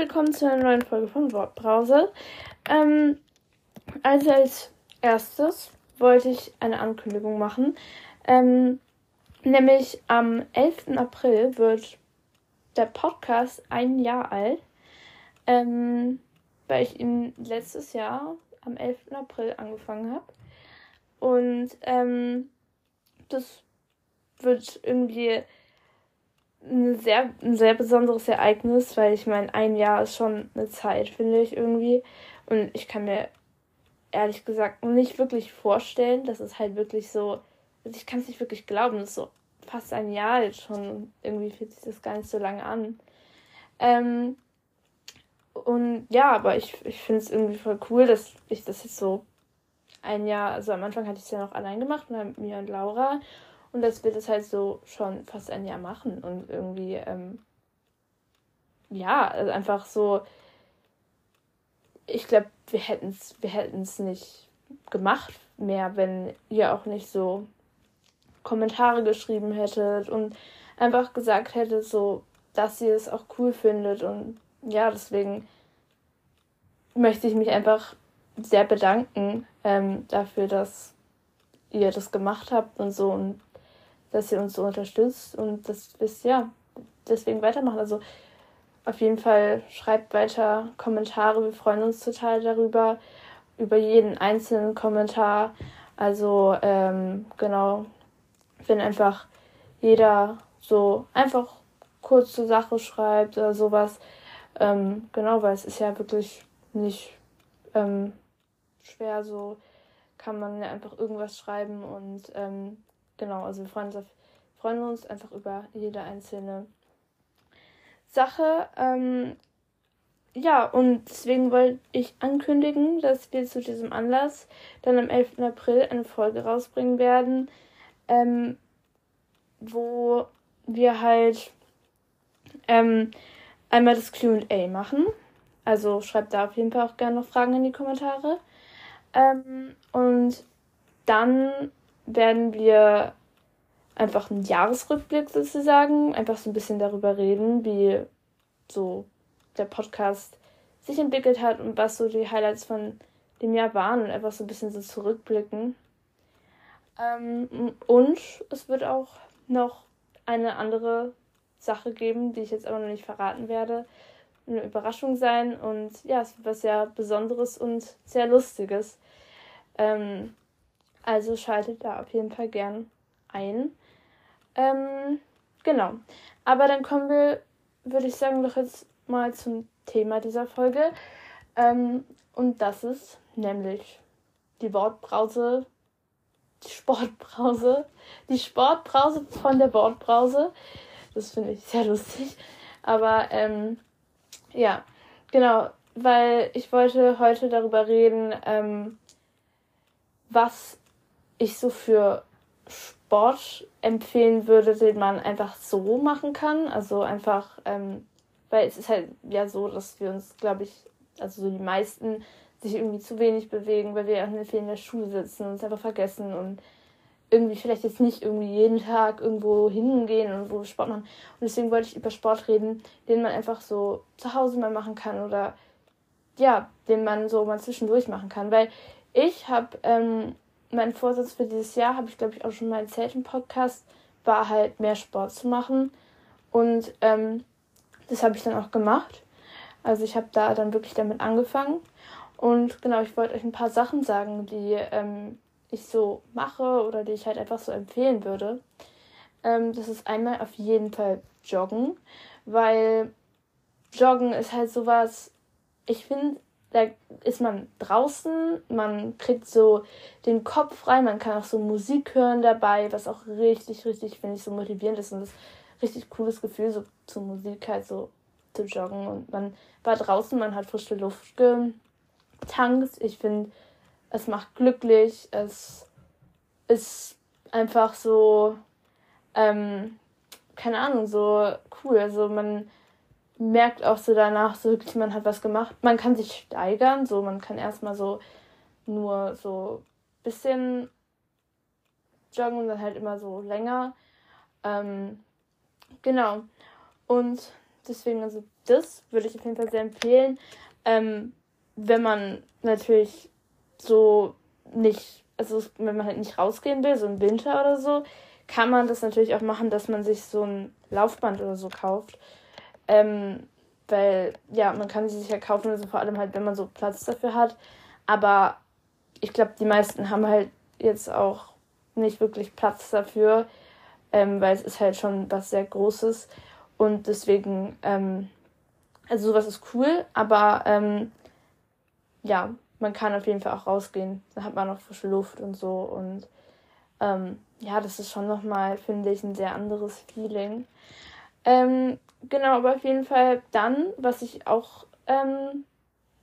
willkommen zu einer neuen Folge von Wortbrause. Ähm, also als erstes wollte ich eine Ankündigung machen. Ähm, nämlich am 11. April wird der Podcast ein Jahr alt, ähm, weil ich ihn letztes Jahr am 11. April angefangen habe. Und ähm, das wird irgendwie ein sehr, ein sehr besonderes Ereignis, weil ich meine, ein Jahr ist schon eine Zeit, finde ich irgendwie. Und ich kann mir ehrlich gesagt nicht wirklich vorstellen, dass es halt wirklich so, also ich kann es nicht wirklich glauben, das ist so fast ein Jahr jetzt schon. Irgendwie fühlt sich das gar nicht so lange an. Ähm, und ja, aber ich, ich finde es irgendwie voll cool, dass ich das jetzt so ein Jahr, also am Anfang hatte ich es ja noch allein gemacht mit mir und Laura. Und dass wir das halt so schon fast ein Jahr machen und irgendwie, ähm, ja, also einfach so, ich glaube, wir hätten es wir hätten's nicht gemacht mehr, wenn ihr auch nicht so Kommentare geschrieben hättet und einfach gesagt hättet, so, dass ihr es auch cool findet. Und ja, deswegen möchte ich mich einfach sehr bedanken ähm, dafür, dass ihr das gemacht habt und so und dass ihr uns so unterstützt und das ist ja deswegen weitermachen. Also auf jeden Fall schreibt weiter Kommentare. Wir freuen uns total darüber, über jeden einzelnen Kommentar. Also ähm, genau, wenn einfach jeder so einfach kurz zur Sache schreibt oder sowas. Ähm, genau, weil es ist ja wirklich nicht ähm, schwer, so kann man ja einfach irgendwas schreiben und ähm, genau, also wir freuen uns, auf, freuen uns einfach über jede einzelne Sache. Ähm, ja, und deswegen wollte ich ankündigen, dass wir zu diesem Anlass dann am 11. April eine Folge rausbringen werden, ähm, wo wir halt ähm, einmal das QA machen. Also schreibt da auf jeden Fall auch gerne noch Fragen in die Kommentare. Ähm, und dann werden wir einfach einen Jahresrückblick sozusagen, einfach so ein bisschen darüber reden, wie so der Podcast sich entwickelt hat und was so die Highlights von dem Jahr waren und einfach so ein bisschen so zurückblicken. Ähm, und es wird auch noch eine andere Sache geben, die ich jetzt aber noch nicht verraten werde. Eine Überraschung sein und ja, es wird was sehr Besonderes und sehr Lustiges. Ähm, also schaltet da auf jeden Fall gern ein. Ähm, genau. Aber dann kommen wir, würde ich sagen, doch jetzt mal zum Thema dieser Folge. Ähm, und das ist nämlich die Wortbrause, die Sportbrause, die Sportbrause von der Wortbrause. Das finde ich sehr lustig. Aber ähm, ja, genau, weil ich wollte heute darüber reden, ähm, was ich so für Sport empfehlen würde, den man einfach so machen kann. Also einfach, ähm, weil es ist halt ja so, dass wir uns, glaube ich, also so die meisten sich irgendwie zu wenig bewegen, weil wir ja viel in der Schule sitzen und uns einfach vergessen und irgendwie vielleicht jetzt nicht irgendwie jeden Tag irgendwo hingehen und wo Sport machen. Und deswegen wollte ich über Sport reden, den man einfach so zu Hause mal machen kann oder ja, den man so mal zwischendurch machen kann. Weil ich habe ähm, mein Vorsatz für dieses Jahr, habe ich glaube ich auch schon mal erzählt im Podcast, war halt mehr Sport zu machen. Und ähm, das habe ich dann auch gemacht. Also ich habe da dann wirklich damit angefangen. Und genau, ich wollte euch ein paar Sachen sagen, die ähm, ich so mache oder die ich halt einfach so empfehlen würde. Ähm, das ist einmal auf jeden Fall Joggen, weil Joggen ist halt sowas, ich finde, da ist man draußen, man kriegt so den Kopf frei, man kann auch so Musik hören dabei, was auch richtig, richtig, finde ich, so motivierend ist und das richtig cooles Gefühl, so zur Musik halt so zu joggen. Und man war draußen, man hat frische Luft getankt. Ich finde, es macht glücklich, es ist einfach so, ähm, keine Ahnung, so cool. Also man merkt auch so danach so wirklich, man hat was gemacht. Man kann sich steigern, so man kann erstmal so nur so ein bisschen joggen und dann halt immer so länger. Ähm, genau. Und deswegen, also das würde ich auf jeden Fall sehr empfehlen. Ähm, wenn man natürlich so nicht, also wenn man halt nicht rausgehen will, so im Winter oder so, kann man das natürlich auch machen, dass man sich so ein Laufband oder so kauft. Ähm, weil, ja, man kann sie sich ja kaufen, also vor allem halt, wenn man so Platz dafür hat. Aber ich glaube, die meisten haben halt jetzt auch nicht wirklich Platz dafür, ähm, weil es ist halt schon was sehr Großes. Und deswegen, ähm, also sowas ist cool, aber ähm, ja, man kann auf jeden Fall auch rausgehen. Da hat man noch frische Luft und so. Und ähm, ja, das ist schon nochmal, finde ich, ein sehr anderes Feeling. Ähm, genau, aber auf jeden Fall dann, was ich auch ähm,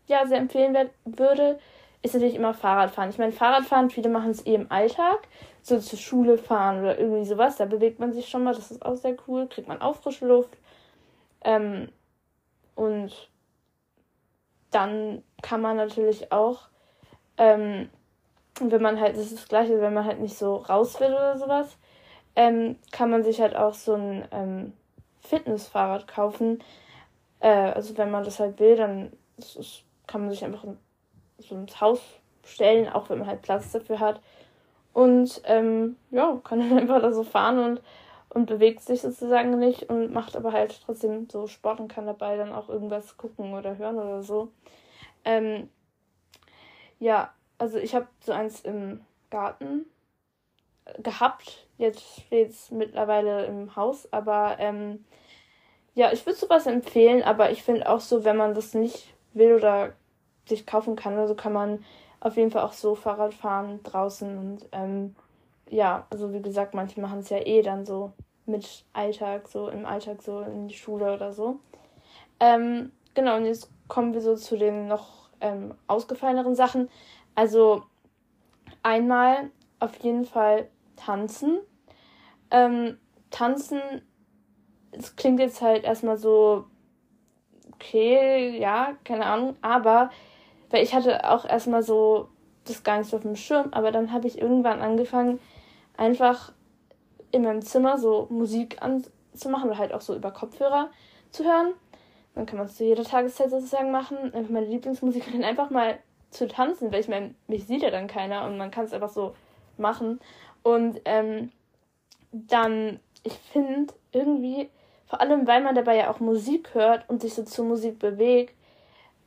ja, sehr empfehlen würde, ist natürlich immer Fahrradfahren. Ich meine, Fahrradfahren, viele machen es eh im Alltag, so zur Schule fahren oder irgendwie sowas. Da bewegt man sich schon mal, das ist auch sehr cool, kriegt man auch frische Luft. Ähm, und dann kann man natürlich auch, ähm, wenn man halt, das ist das Gleiche, wenn man halt nicht so raus will oder sowas, ähm, kann man sich halt auch so ein ähm, Fitnessfahrrad kaufen. Äh, also wenn man das halt will, dann ist, kann man sich einfach so ins Haus stellen, auch wenn man halt Platz dafür hat. Und ähm, ja, kann dann einfach da so fahren und, und bewegt sich sozusagen nicht und macht aber halt trotzdem so Sport und kann dabei dann auch irgendwas gucken oder hören oder so. Ähm, ja, also ich habe so eins im Garten gehabt. Jetzt steht es mittlerweile im Haus, aber ähm, ja, ich würde sowas empfehlen, aber ich finde auch so, wenn man das nicht will oder sich kaufen kann, also kann man auf jeden Fall auch so Fahrrad fahren draußen und ähm, ja, also wie gesagt, manche machen es ja eh dann so mit Alltag, so im Alltag, so in die Schule oder so. Ähm, genau, und jetzt kommen wir so zu den noch ähm, ausgefalleneren Sachen. Also einmal auf jeden Fall tanzen. Ähm, tanzen, es klingt jetzt halt erstmal so, okay, ja, keine Ahnung, aber, weil ich hatte auch erstmal so das gar nicht so auf dem Schirm, aber dann habe ich irgendwann angefangen, einfach in meinem Zimmer so Musik anzumachen oder halt auch so über Kopfhörer zu hören. Dann kann man es zu jeder Tageszeit sozusagen machen, einfach meine Lieblingsmusik und dann einfach mal zu tanzen, weil ich meine, mich sieht ja dann keiner und man kann es einfach so machen. Und ähm, dann, ich finde irgendwie, vor allem weil man dabei ja auch Musik hört und sich so zur Musik bewegt,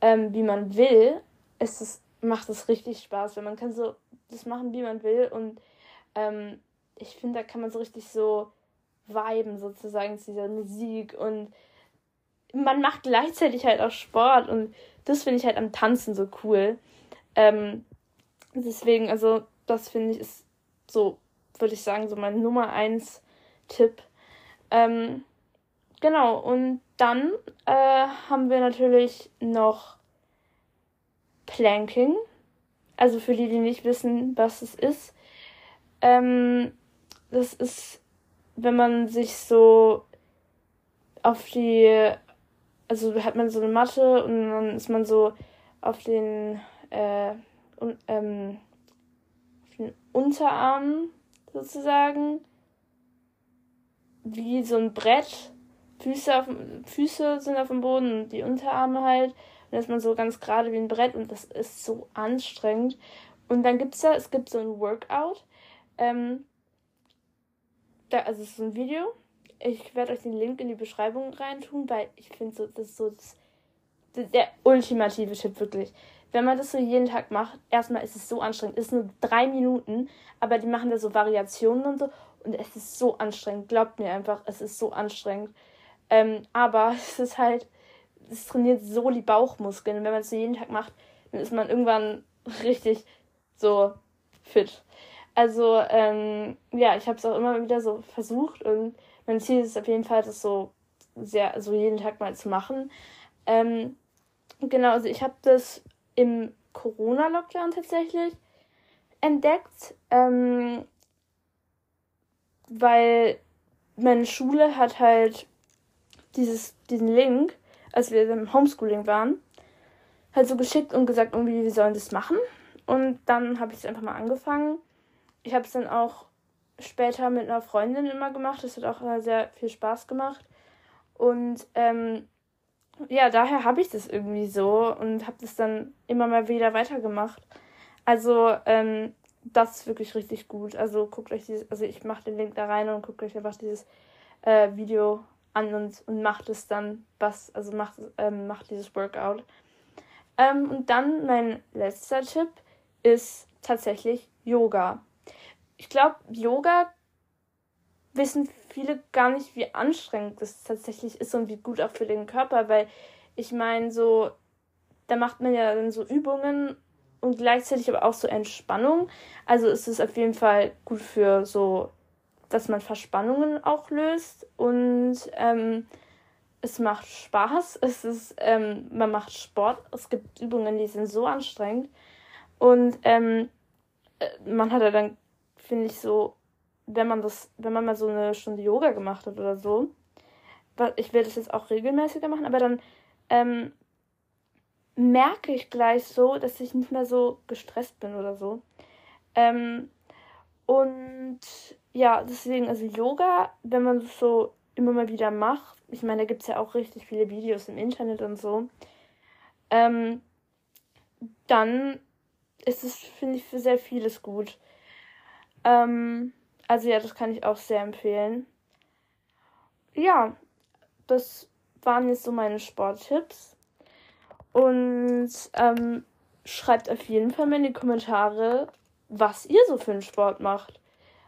ähm, wie man will, ist es, macht es richtig Spaß, weil man kann so das machen, wie man will und ähm, ich finde, da kann man so richtig so viben sozusagen zu dieser Musik und man macht gleichzeitig halt auch Sport und das finde ich halt am Tanzen so cool. Ähm, deswegen, also das finde ich ist so, würde ich sagen, so mein Nummer eins Tipp. Ähm, genau, und dann äh, haben wir natürlich noch Planking. Also für die, die nicht wissen, was es ist. Ähm, das ist, wenn man sich so auf die, also hat man so eine Matte und dann ist man so auf den, äh, un, ähm, auf den Unterarm sozusagen wie so ein Brett. Füße, auf, Füße sind auf dem Boden und die Unterarme halt. Und ist man so ganz gerade wie ein Brett und das ist so anstrengend. Und dann gibt es da, es gibt so ein Workout. Ähm, da, also es ist so ein Video. Ich werde euch den Link in die Beschreibung reintun, weil ich finde so, das ist so das, der ultimative Tipp wirklich. Wenn man das so jeden Tag macht, erstmal ist es so anstrengend. Es ist nur drei Minuten, aber die machen da so Variationen und so. Und es ist so anstrengend. Glaubt mir einfach, es ist so anstrengend. Ähm, aber es ist halt, es trainiert so die Bauchmuskeln. Und wenn man es so jeden Tag macht, dann ist man irgendwann richtig so fit. Also, ähm, ja, ich habe es auch immer wieder so versucht und mein Ziel ist auf jeden Fall, das so sehr, so jeden Tag mal zu machen. Ähm, genau, also ich habe das im Corona-Lockdown tatsächlich entdeckt, ähm, weil meine Schule hat halt dieses, diesen Link, als wir im Homeschooling waren, halt so geschickt und gesagt, irgendwie, wir sollen das machen. Und dann habe ich es einfach mal angefangen ich habe es dann auch später mit einer Freundin immer gemacht. Das hat auch sehr viel Spaß gemacht. Und ähm, ja, daher habe ich das irgendwie so und habe das dann immer mal wieder weitergemacht. Also, ähm, das ist wirklich richtig gut. Also guckt euch dieses, also ich mache den Link da rein und guckt euch einfach dieses äh, Video an und, und macht es dann, was, also macht, ähm, macht dieses Workout. Ähm, und dann mein letzter Tipp ist tatsächlich Yoga. Ich glaube, Yoga wissen viele gar nicht, wie anstrengend das tatsächlich ist und wie gut auch für den Körper, weil ich meine, so, da macht man ja dann so Übungen und gleichzeitig aber auch so Entspannung. Also ist es auf jeden Fall gut für so, dass man Verspannungen auch löst und ähm, es macht Spaß. Es ist, ähm, man macht Sport. Es gibt Übungen, die sind so anstrengend und ähm, äh, man hat ja dann, finde ich so, wenn man das, wenn man mal so eine Stunde Yoga gemacht hat oder so, ich werde das jetzt auch regelmäßiger machen, aber dann ähm, merke ich gleich so, dass ich nicht mehr so gestresst bin oder so. Ähm, und ja, deswegen, also Yoga, wenn man das so immer mal wieder macht, ich meine, da gibt es ja auch richtig viele Videos im Internet und so, ähm, dann ist es, finde ich, für sehr vieles gut. Ähm, also ja, das kann ich auch sehr empfehlen. Ja, das waren jetzt so meine Sporttipps. Und ähm, schreibt auf jeden Fall mal in die Kommentare, was ihr so für einen Sport macht.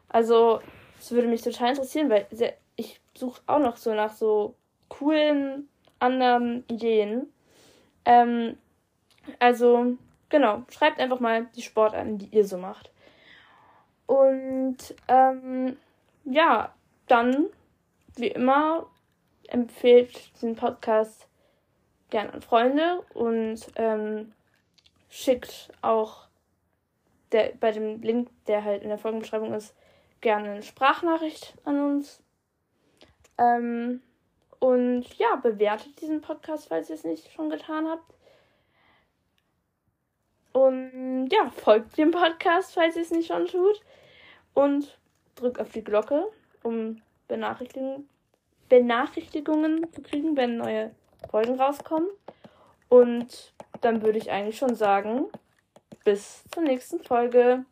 Also, es würde mich total interessieren, weil ich suche auch noch so nach so coolen anderen Ideen. Ähm, also, genau, schreibt einfach mal die Sportarten, die ihr so macht. Und ähm, ja, dann, wie immer, empfehlt diesen Podcast gerne an Freunde und ähm, schickt auch der, bei dem Link, der halt in der Folgenbeschreibung ist, gerne eine Sprachnachricht an uns. Ähm, und ja, bewertet diesen Podcast, falls ihr es nicht schon getan habt. Und ja, folgt dem Podcast, falls ihr es nicht schon tut. Und drückt auf die Glocke, um Benachrichtigungen, Benachrichtigungen zu kriegen, wenn neue Folgen rauskommen. Und dann würde ich eigentlich schon sagen, bis zur nächsten Folge.